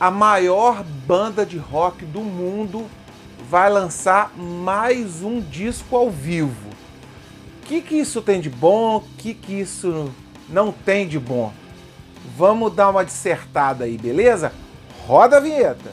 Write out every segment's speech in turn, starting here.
a maior banda de rock do mundo vai lançar mais um disco ao vivo. O que, que isso tem de bom? O que, que isso não tem de bom? Vamos dar uma dissertada aí, beleza? Roda a vinheta!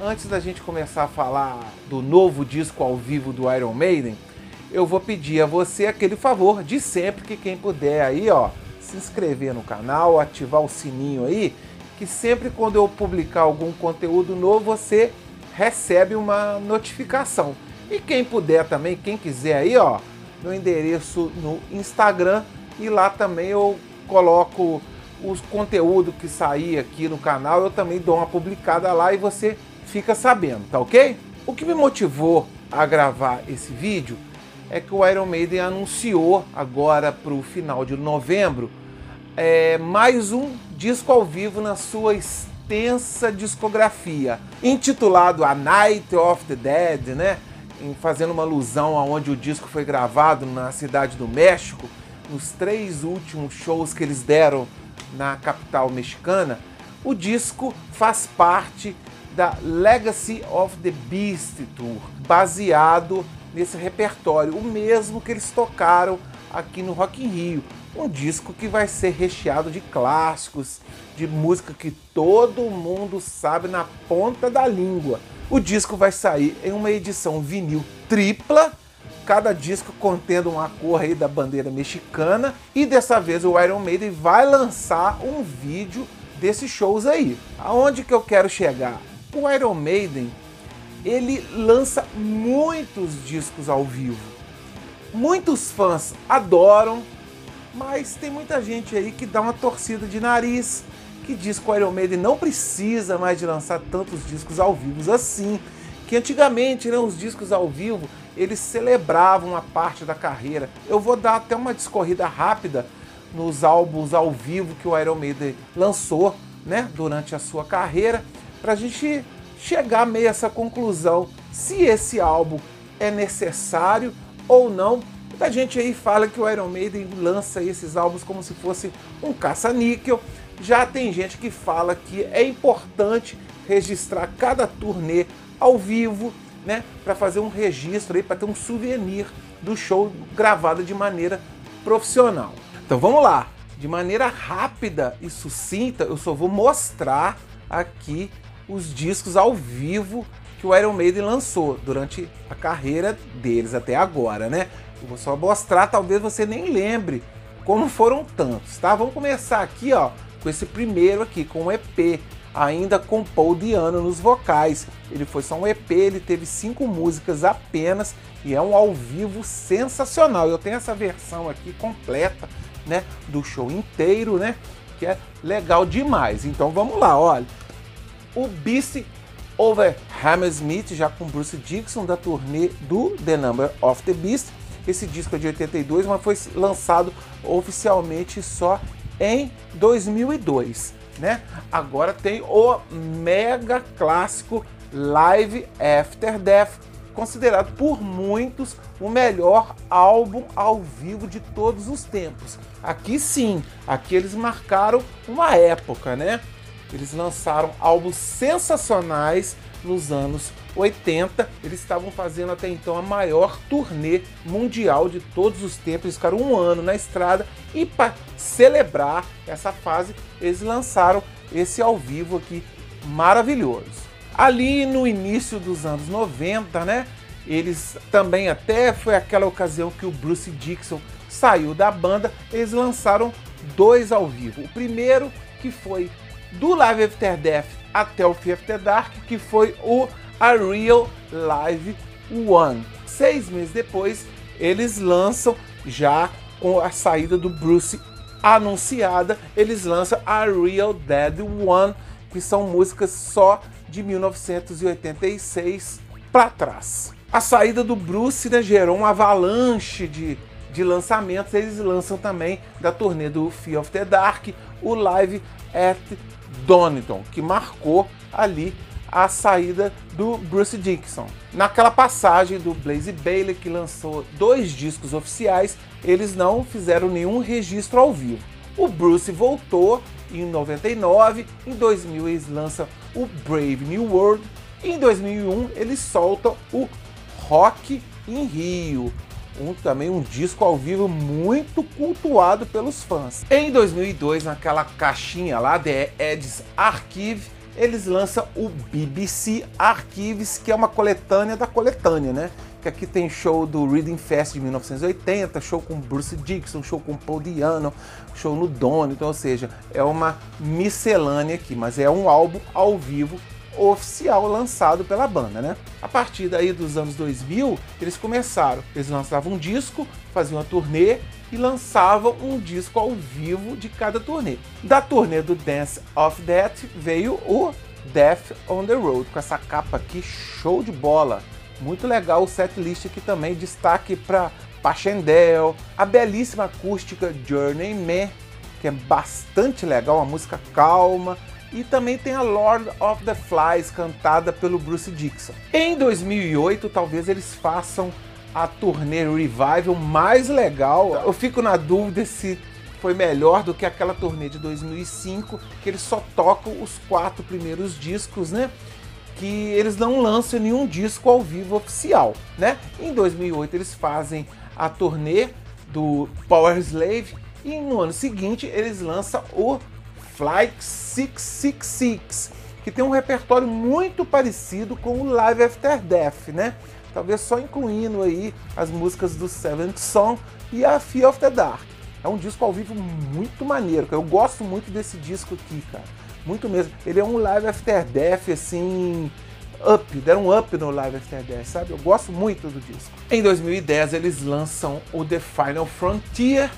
Antes da gente começar a falar do novo disco ao vivo do Iron Maiden, eu vou pedir a você aquele favor de sempre que quem puder aí, ó, se inscrever no canal, ativar o sininho aí, que sempre quando eu publicar algum conteúdo novo, você recebe uma notificação. E quem puder também, quem quiser aí, ó, meu endereço no Instagram e lá também eu coloco os conteúdos que sair aqui no canal, eu também dou uma publicada lá e você fica sabendo, tá ok? O que me motivou a gravar esse vídeo é que o Iron Maiden anunciou agora para o final de novembro é, mais um disco ao vivo na sua extensa discografia, intitulado A Night of the Dead, né? fazendo uma alusão aonde o disco foi gravado na cidade do México, nos três últimos shows que eles deram na capital mexicana. O disco faz parte da Legacy of the Beast Tour, baseado nesse repertório, o mesmo que eles tocaram aqui no Rock in Rio. Um disco que vai ser recheado de clássicos, de música que todo mundo sabe na ponta da língua. O disco vai sair em uma edição vinil tripla, cada disco contendo uma cor aí da bandeira mexicana, e dessa vez o Iron Maiden vai lançar um vídeo desses shows aí. Aonde que eu quero chegar? O Iron Maiden, ele lança muitos discos ao vivo. Muitos fãs adoram, mas tem muita gente aí que dá uma torcida de nariz, que diz que o Iron Maiden não precisa mais de lançar tantos discos ao vivo assim, que antigamente né, os discos ao vivo eles celebravam uma parte da carreira. Eu vou dar até uma discorrida rápida nos álbuns ao vivo que o Iron Maiden lançou né, durante a sua carreira para a gente chegar meio a essa conclusão se esse álbum é necessário ou não. Muita gente aí fala que o Iron Maiden lança esses álbuns como se fosse um caça-níquel. Já tem gente que fala que é importante registrar cada turnê ao vivo, né, para fazer um registro aí, para ter um souvenir do show gravado de maneira profissional. Então vamos lá, de maneira rápida e sucinta, eu só vou mostrar aqui os discos ao vivo que o Iron Maiden lançou durante a carreira deles até agora, né? Eu vou só mostrar, talvez você nem lembre como foram tantos, tá? Vamos começar aqui, ó, com esse primeiro aqui, com o EP, ainda com Paul Diano nos vocais. Ele foi só um EP, ele teve cinco músicas apenas e é um ao vivo sensacional. Eu tenho essa versão aqui completa, né, do show inteiro, né, que é legal demais. Então vamos lá, olha o Beast Over Hammersmith, já com Bruce Dixon, da turnê do The Number of the Beast. Esse disco é de 82, mas foi lançado oficialmente só em 2002. Né? Agora tem o mega clássico Live After Death, considerado por muitos o melhor álbum ao vivo de todos os tempos. Aqui sim, aqui eles marcaram uma época, né? Eles lançaram álbuns sensacionais nos anos 80. Eles estavam fazendo até então a maior turnê mundial de todos os tempos. Eles ficaram um ano na estrada e para celebrar essa fase, eles lançaram esse ao vivo aqui maravilhoso. Ali no início dos anos 90, né? Eles também até foi aquela ocasião que o Bruce Dixon saiu da banda, eles lançaram dois ao vivo. O primeiro que foi do Live After Death até o Fear After Dark, que foi o A Real Live One. Seis meses depois, eles lançam, já com a saída do Bruce anunciada, eles lançam A Real Dead One, que são músicas só de 1986 para trás. A saída do Bruce né, gerou uma avalanche de, de lançamentos. Eles lançam também da turnê do Fear of the Dark o Live at Donington, que marcou ali a saída do Bruce Dickinson. Naquela passagem do Blaze Bailey, que lançou dois discos oficiais, eles não fizeram nenhum registro ao vivo. O Bruce voltou em 99, em 2000 eles lançam o Brave New World, em 2001 eles soltam o Rock in Rio, um, também um disco ao vivo muito cultuado pelos fãs. Em 2002, naquela caixinha lá, The Ed's Archive, eles lançam o BBC Archives, que é uma coletânea da coletânea, né? Que aqui tem show do Reading Fest de 1980, show com Bruce Dixon, show com Paul Diano, show no Dono, então, ou seja, é uma miscelânea aqui, mas é um álbum ao vivo oficial lançado pela banda, né? A partir daí dos anos 2000, eles começaram, eles lançavam um disco, faziam uma turnê e lançavam um disco ao vivo de cada turnê. Da turnê do Dance of Death veio o Death on the Road, com essa capa aqui show de bola. Muito legal o setlist aqui também, destaque para Pachendel, a belíssima acústica Journeyman, que é bastante legal, uma música calma, e também tem a Lord of the Flies, cantada pelo Bruce Dixon. Em 2008, talvez eles façam a turnê Revival mais legal. Eu fico na dúvida se foi melhor do que aquela turnê de 2005, que eles só tocam os quatro primeiros discos, né? Que eles não lançam nenhum disco ao vivo oficial, né? Em 2008 eles fazem a turnê do Power Slave e no ano seguinte eles lançam o Flight 666, que tem um repertório muito parecido com o Live After Death, né? Talvez só incluindo aí as músicas do Seventh Song e a Fear of the Dark. É um disco ao vivo muito maneiro, cara. Eu gosto muito desse disco aqui, cara. Muito mesmo. Ele é um Live After Death, assim, up, deram um up no Live After Death, sabe? Eu gosto muito do disco. Em 2010 eles lançam o The Final Frontier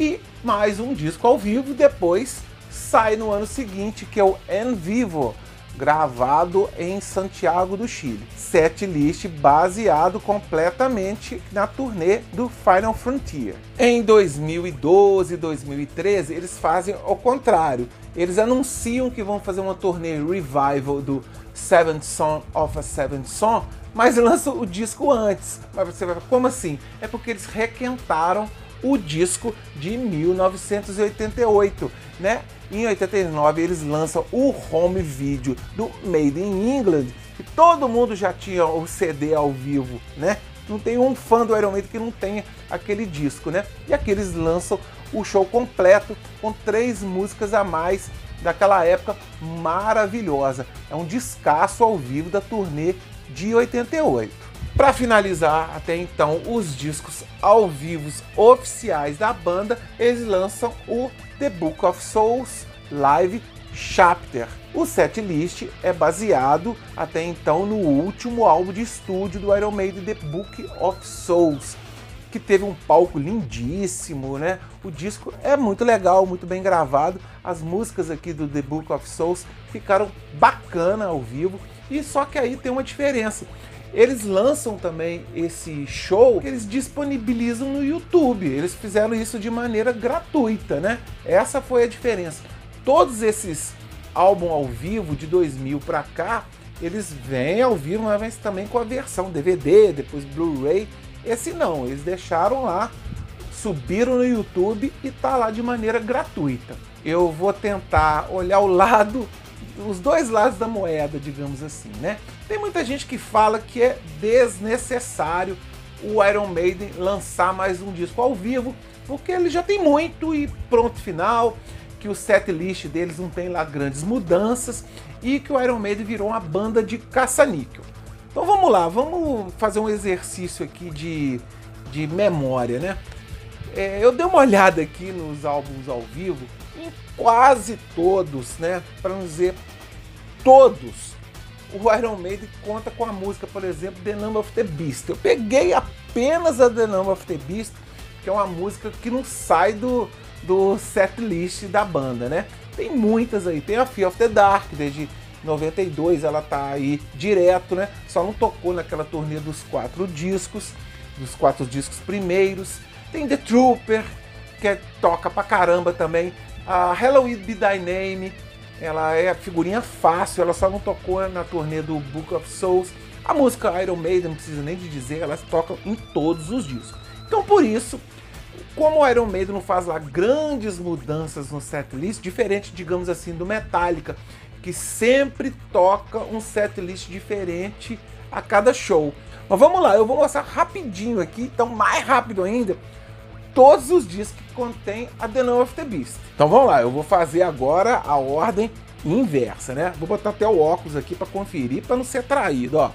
e mais um disco ao vivo. Depois sai no ano seguinte, que é o En Vivo, gravado em Santiago do Chile. Set list baseado completamente na turnê do Final Frontier. Em 2012 e 2013, eles fazem o contrário. Eles anunciam que vão fazer uma turnê revival do Seventh Song of a Seventh Song, mas lançam o disco antes. Mas você vai como assim? É porque eles requentaram o disco de 1988, né? Em 89 eles lançam o home video do Made in England, que todo mundo já tinha o CD ao vivo, né? Não tem um fã do Iron Maiden que não tenha aquele disco, né? E aqui eles lançam o show completo com três músicas a mais daquela época maravilhosa. É um descasso ao vivo da turnê de 88. Para finalizar, até então, os discos ao vivo oficiais da banda, eles lançam o The Book of Souls Live Chapter. O setlist é baseado até então no último álbum de estúdio do Iron Maiden, The Book of Souls, que teve um palco lindíssimo, né? O disco é muito legal, muito bem gravado. As músicas aqui do The Book of Souls ficaram bacana ao vivo. E só que aí tem uma diferença. Eles lançam também esse show que eles disponibilizam no YouTube. Eles fizeram isso de maneira gratuita, né? Essa foi a diferença. Todos esses álbuns ao vivo de 2000 para cá, eles vêm ao vivo, mas também com a versão DVD, depois Blu-ray. Esse não, eles deixaram lá, subiram no YouTube e tá lá de maneira gratuita. Eu vou tentar olhar o lado os dois lados da moeda, digamos assim, né? Tem muita gente que fala que é desnecessário o Iron Maiden lançar mais um disco ao vivo, porque ele já tem muito e pronto final, que o set list deles não tem lá grandes mudanças e que o Iron Maiden virou uma banda de caça-níquel. Então vamos lá, vamos fazer um exercício aqui de, de memória, né? É, eu dei uma olhada aqui nos álbuns ao vivo em quase todos, né? Para não dizer todos, o Iron Maiden conta com a música, por exemplo, The Number of the Beast. Eu peguei apenas a The Number of the Beast, que é uma música que não sai do, do set list da banda, né? Tem muitas aí, tem a Fear of the Dark, desde 92 ela tá aí direto, né? Só não tocou naquela turnê dos quatro discos, dos quatro discos primeiros. Tem The Trooper, que é, toca pra caramba também. A Halloween Be Thy Name, ela é figurinha fácil, ela só não tocou na turnê do Book of Souls. A música Iron Maiden, não precisa nem de dizer, elas tocam em todos os discos. Então por isso, como o Iron Maiden não faz lá grandes mudanças no setlist, diferente, digamos assim, do Metallica, que sempre toca um setlist diferente a cada show. Mas vamos lá, eu vou mostrar rapidinho aqui, então mais rápido ainda, todos os discos que contém a The Number of the Beast. Então vamos lá, eu vou fazer agora a ordem inversa, né? Vou botar até o óculos aqui para conferir, para não ser traído, ó.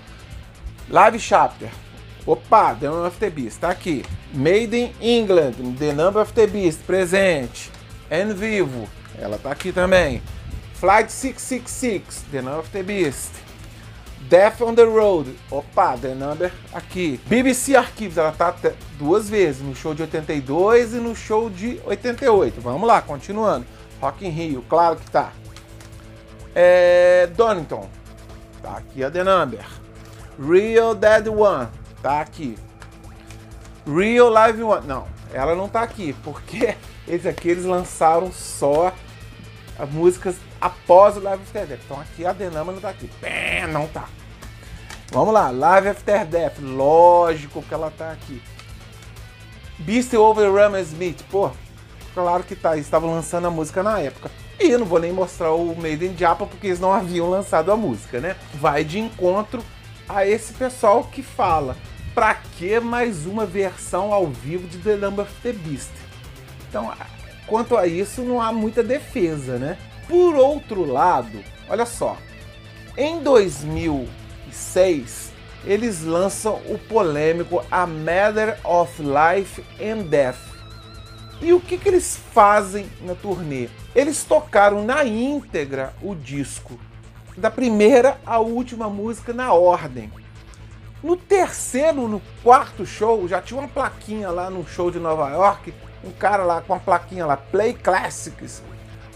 Live Chapter. Opa, The Number of the Beast, tá aqui. Made in England, The Number of the Beast, presente. En Vivo, ela tá aqui também. Flight 666, The Number of the Beast. Death on the Road, opa, The Number aqui. BBC Archives, ela tá duas vezes, no show de 82 e no show de 88. Vamos lá, continuando. Rock in Rio, claro que tá. É, Donington, tá aqui a The Number. Real Dead One, tá aqui. Real Live One, não, ela não tá aqui, porque esses aqui eles lançaram só as músicas após o Live After Death. Então aqui a Number não tá aqui. Pé, não tá. Vamos lá, Live After Death, lógico que ela tá aqui. Beast Over Ram Smith, pô, claro que tá, estavam lançando a música na época. E eu não vou nem mostrar o Made in Japan porque eles não haviam lançado a música, né? Vai de encontro a esse pessoal que fala: pra que mais uma versão ao vivo de The Number of the Beast? Então, quanto a isso, não há muita defesa, né? Por outro lado, olha só, em 2006 eles lançam o polêmico A Matter of Life and Death. E o que, que eles fazem na turnê? Eles tocaram na íntegra o disco, da primeira à última música na ordem. No terceiro, no quarto show, já tinha uma plaquinha lá no show de Nova York, um cara lá com uma plaquinha lá, Play Classics.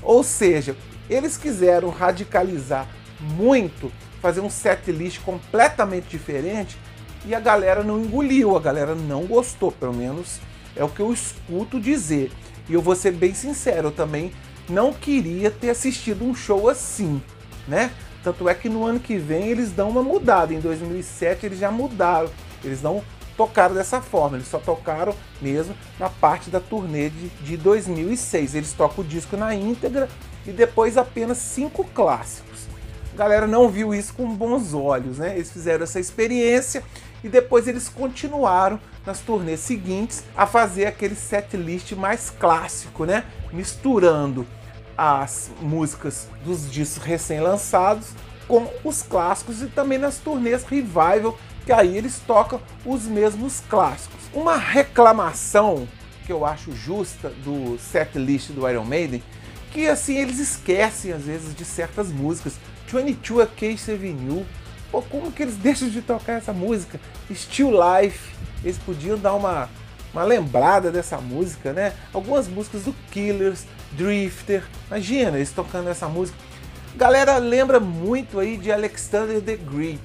Ou seja, eles quiseram radicalizar muito, fazer um set list completamente diferente e a galera não engoliu, a galera não gostou, pelo menos é o que eu escuto dizer. E eu vou ser bem sincero, eu também não queria ter assistido um show assim, né? Tanto é que no ano que vem eles dão uma mudada. Em 2007 eles já mudaram. Eles não tocaram dessa forma, eles só tocaram mesmo na parte da turnê de, de 2006. Eles tocam o disco na íntegra e depois apenas cinco clássicos. A galera não viu isso com bons olhos, né? Eles fizeram essa experiência e depois eles continuaram nas turnês seguintes a fazer aquele set list mais clássico, né? Misturando as músicas dos discos recém-lançados com os clássicos e também nas turnês revival, que aí eles tocam os mesmos clássicos. Uma reclamação que eu acho justa do set list do Iron Maiden, que assim eles esquecem às vezes de certas músicas. 22 Case Avenue, pô, como que eles deixam de tocar essa música? Still Life, eles podiam dar uma uma lembrada dessa música, né? Algumas músicas do Killers, Drifter, imagina eles tocando essa música. Galera lembra muito aí de Alexander the Great,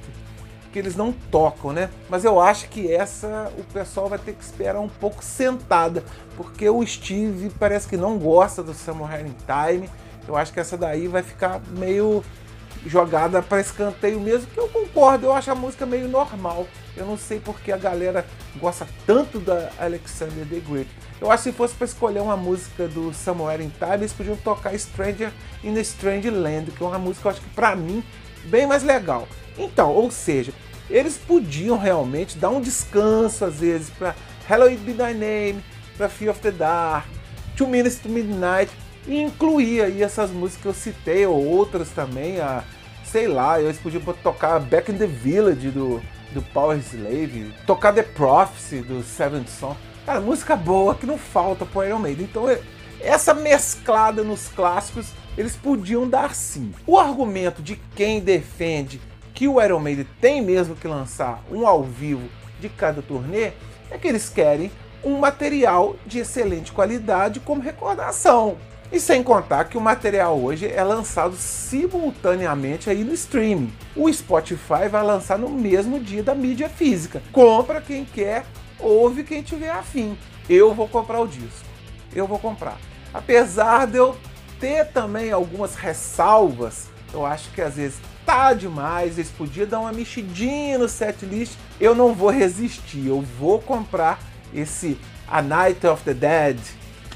que eles não tocam, né? Mas eu acho que essa o pessoal vai ter que esperar um pouco sentada, porque o Steve parece que não gosta do Samurai in Time. Eu acho que essa daí vai ficar meio jogada para escanteio mesmo, que eu concordo, eu acho a música meio normal. Eu não sei porque a galera gosta tanto da Alexander the Great. Eu acho que se fosse para escolher uma música do Somewhere in Time, eles podiam tocar Stranger in a Strange Land, que é uma música, eu acho que para mim, bem mais legal. Então, ou seja, eles podiam realmente dar um descanso às vezes para Hello Be Thy Name, para Fear of the Dark, Two Minutes to Midnight, e incluir aí essas músicas que eu citei, ou outras também, a sei lá, eles podiam tocar Back in the Village do, do Power Slave, tocar The Prophecy do Seventh Son. Cara, música boa que não falta pro Iron Maiden. Então, é, essa mesclada nos clássicos, eles podiam dar sim. O argumento de quem defende que o Iron Maiden tem mesmo que lançar um ao vivo de cada turnê é que eles querem um material de excelente qualidade como recordação. E sem contar que o material hoje é lançado simultaneamente aí no streaming. O Spotify vai lançar no mesmo dia da mídia física. Compra quem quer, ouve quem tiver afim. Eu vou comprar o disco. Eu vou comprar. Apesar de eu ter também algumas ressalvas, eu acho que às vezes tá demais, eles podiam dar uma mexidinha no setlist. Eu não vou resistir, eu vou comprar esse A Night of the Dead,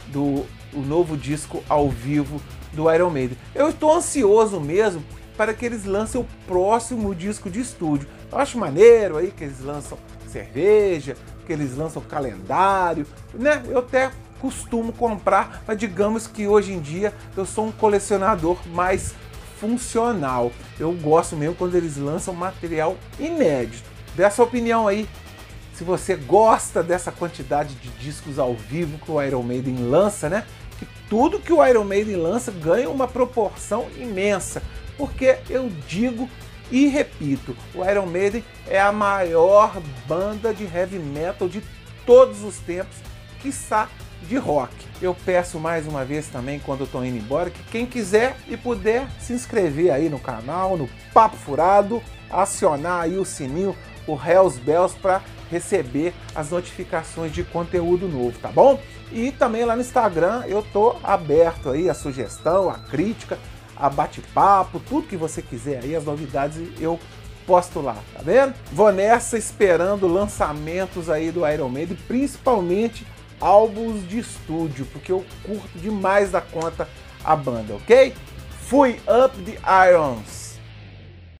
do o novo disco ao vivo do Iron Maiden. Eu estou ansioso mesmo para que eles lancem o próximo disco de estúdio. Eu acho maneiro aí que eles lançam cerveja, que eles lançam calendário, né? Eu até costumo comprar, mas digamos que hoje em dia eu sou um colecionador mais funcional. Eu gosto mesmo quando eles lançam material inédito. Dessa opinião aí, se você gosta dessa quantidade de discos ao vivo que o Iron Maiden lança, né? Que tudo que o Iron Maiden lança ganha uma proporção imensa, porque eu digo e repito, o Iron Maiden é a maior banda de heavy metal de todos os tempos, quiçá de rock. Eu peço mais uma vez também, quando eu tô indo embora, que quem quiser e puder se inscrever aí no canal, no Papo Furado, acionar aí o sininho, o Hells Bells para receber as notificações de conteúdo novo, tá bom? E também lá no Instagram eu tô aberto aí a sugestão, a crítica, a bate-papo, tudo que você quiser aí, as novidades eu posto lá, tá vendo? Vou nessa esperando lançamentos aí do Iron Maiden, principalmente álbuns de estúdio, porque eu curto demais da conta a banda, ok? Fui Up the Irons!